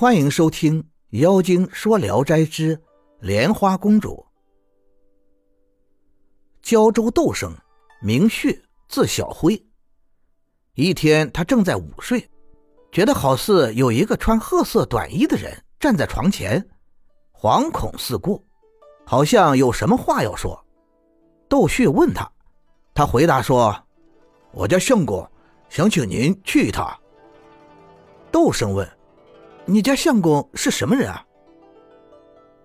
欢迎收听《妖精说聊斋之莲花公主》。胶州窦生，名旭，字小辉。一天，他正在午睡，觉得好似有一个穿褐色短衣的人站在床前，惶恐四顾，好像有什么话要说。窦旭问他，他回答说：“我家相公想请您去一趟。”窦生问。你家相公是什么人啊？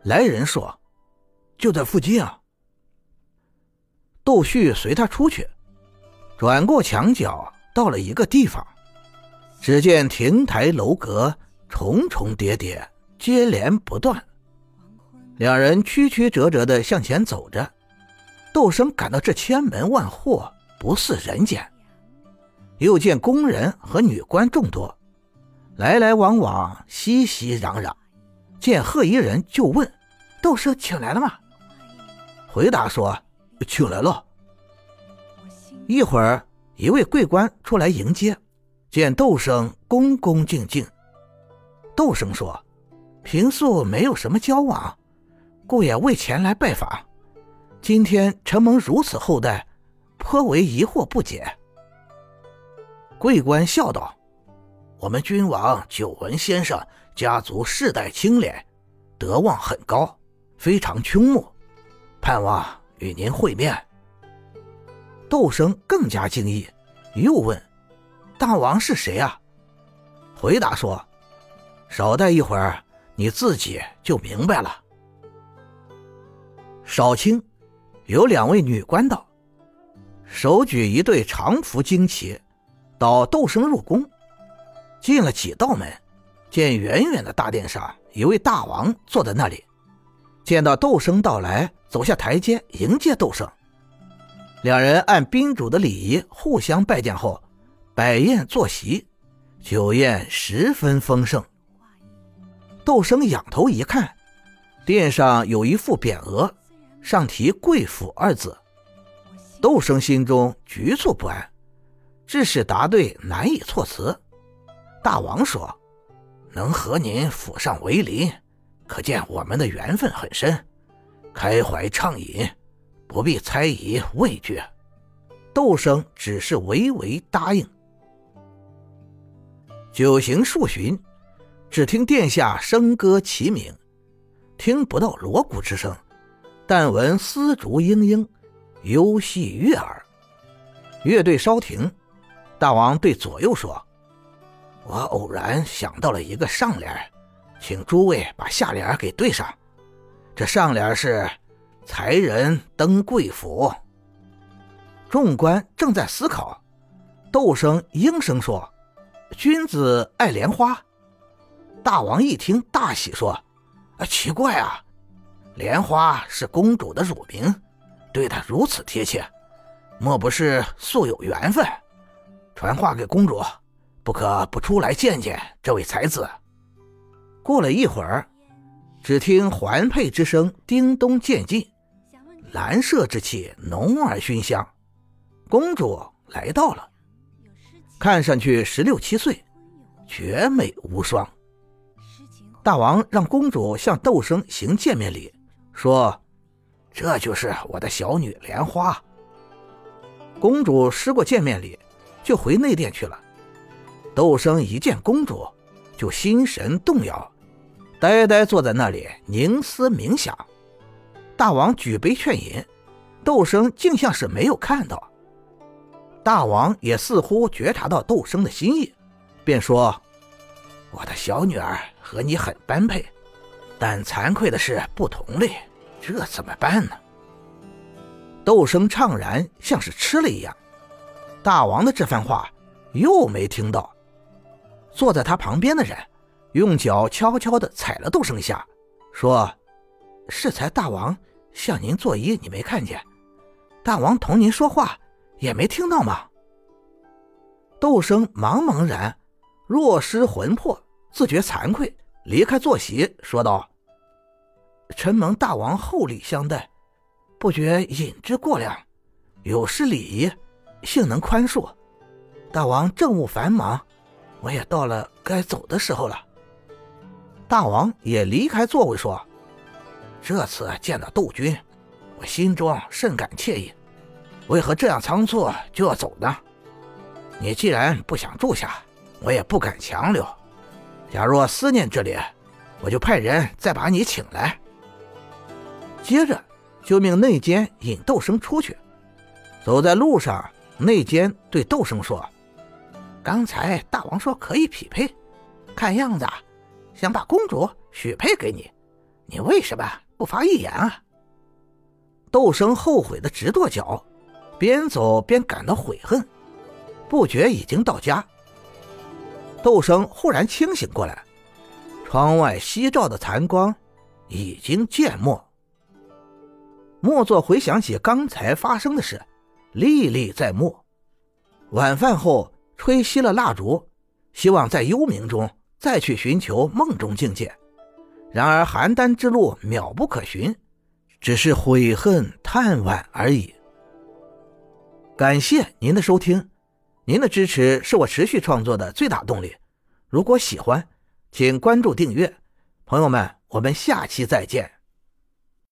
来人说，就在附近啊。窦旭随他出去，转过墙角，到了一个地方，只见亭台楼阁重重叠叠，接连不断。两人曲曲折折的向前走着，窦生感到这千门万户不似人间，又见工人和女官众多。来来往往，熙熙攘攘。见贺一人，就问：“窦生请来了吗？”回答说：“请来了。”一会儿，一位贵官出来迎接，见窦生恭恭敬敬。窦生说：“平素没有什么交往，故也未前来拜访。今天承蒙如此厚待，颇为疑惑不解。”贵官笑道。我们君王久闻先生家族世代清廉，德望很高，非常倾慕，盼望与您会面。窦生更加惊异，又问：“大王是谁啊？”回答说：“少待一会儿，你自己就明白了。”少卿，有两位女官道，手举一对长服旌旗，导窦生入宫。进了几道门，见远远的大殿上一位大王坐在那里。见到窦生到来，走下台阶迎接窦生。两人按宾主的礼仪互相拜见后，摆宴坐席，酒宴十分丰盛。窦生仰头一看，殿上有一副匾额，上题“贵府”二字。窦生心中局促不安，致使答对难以措辞。大王说：“能和您府上为邻，可见我们的缘分很深。开怀畅饮，不必猜疑畏惧。”窦生只是微微答应。酒行数巡，只听殿下笙歌齐鸣，听不到锣鼓之声，但闻丝竹嘤嘤，幽细悦耳。乐队稍停，大王对左右说。我偶然想到了一个上联，请诸位把下联给对上。这上联是“才人登贵府”。众官正在思考，窦生应声说：“君子爱莲花。”大王一听大喜，说：“啊，奇怪啊！莲花是公主的乳名，对她如此贴切，莫不是素有缘分？传话给公主。”不可不出来见见这位才子。过了一会儿，只听环佩之声叮咚渐近，兰麝之气浓而熏香。公主来到了，看上去十六七岁，绝美无双。大王让公主向窦生行见面礼，说：“这就是我的小女莲花。”公主施过见面礼，就回内殿去了。窦生一见公主，就心神动摇，呆呆坐在那里凝思冥想。大王举杯劝饮，窦生竟像是没有看到。大王也似乎觉察到窦生的心意，便说：“我的小女儿和你很般配，但惭愧的是不同类，这怎么办呢？”窦生怅然，像是吃了一样。大王的这番话又没听到。坐在他旁边的人，用脚悄悄地踩了窦生一下，说：“适才大王向您作揖，你没看见？大王同您说话，也没听到吗？”窦生茫茫然，若失魂魄，自觉惭愧，离开坐席，说道：“臣蒙大王厚礼相待，不觉饮之过量，有失礼仪，幸能宽恕。大王政务繁忙。”我也到了该走的时候了。大王也离开座位说：“这次见到窦君，我心中甚感惬意。为何这样仓促就要走呢？你既然不想住下，我也不敢强留。假若思念这里，我就派人再把你请来。”接着就命内监引窦生出去。走在路上，内监对窦生说：“刚才大王说可以匹配，看样子……”想把公主许配给你，你为什么不发一言啊？窦生后悔的直跺脚，边走边感到悔恨，不觉已经到家。窦生忽然清醒过来，窗外夕照的残光已经渐没。莫作回想起刚才发生的事，历历在目。晚饭后，吹熄了蜡烛，希望在幽冥中。再去寻求梦中境界，然而邯郸之路渺不可寻，只是悔恨叹惋而已。感谢您的收听，您的支持是我持续创作的最大动力。如果喜欢，请关注订阅。朋友们，我们下期再见。